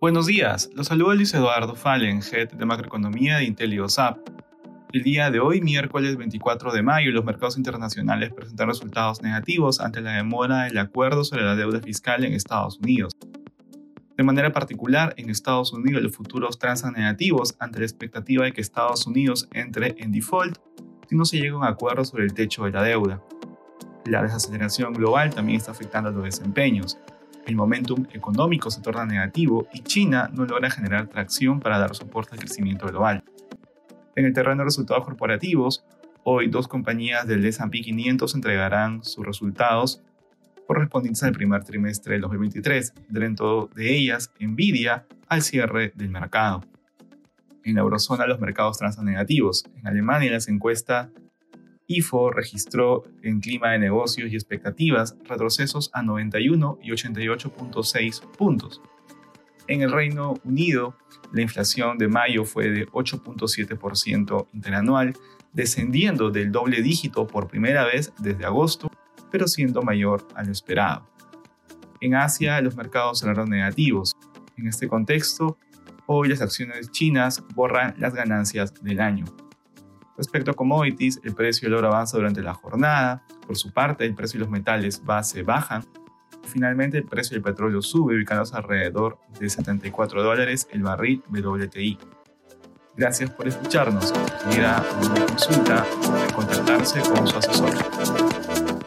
Buenos días, los saluda Luis Eduardo Fallen, Head de Macroeconomía de IntelioSAP. El día de hoy, miércoles 24 de mayo, los mercados internacionales presentan resultados negativos ante la demora del acuerdo sobre la deuda fiscal en Estados Unidos. De manera particular, en Estados Unidos los futuros transan negativos ante la expectativa de que Estados Unidos entre en default si no se llega a un acuerdo sobre el techo de la deuda. La desaceleración global también está afectando a los desempeños el momentum económico se torna negativo y China no logra generar tracción para dar soporte al crecimiento global. En el terreno de resultados corporativos, hoy dos compañías del S&P 500 entregarán sus resultados correspondientes al primer trimestre del 2023, dentro de ellas Nvidia al cierre del mercado. En la eurozona los mercados transan negativos. En Alemania las encuestas IFO registró en clima de negocios y expectativas retrocesos a 91 y 88.6 puntos. En el Reino Unido, la inflación de mayo fue de 8.7% interanual, descendiendo del doble dígito por primera vez desde agosto, pero siendo mayor a lo esperado. En Asia, los mercados cerraron negativos. En este contexto, hoy las acciones chinas borran las ganancias del año. Respecto a commodities, el precio del oro avanza durante la jornada. Por su parte, el precio de los metales base bajan. Finalmente, el precio del petróleo sube, ubicándose alrededor de 74 dólares el barril WTI. Gracias por escucharnos. Si una consulta, puede contactarse con su asesor.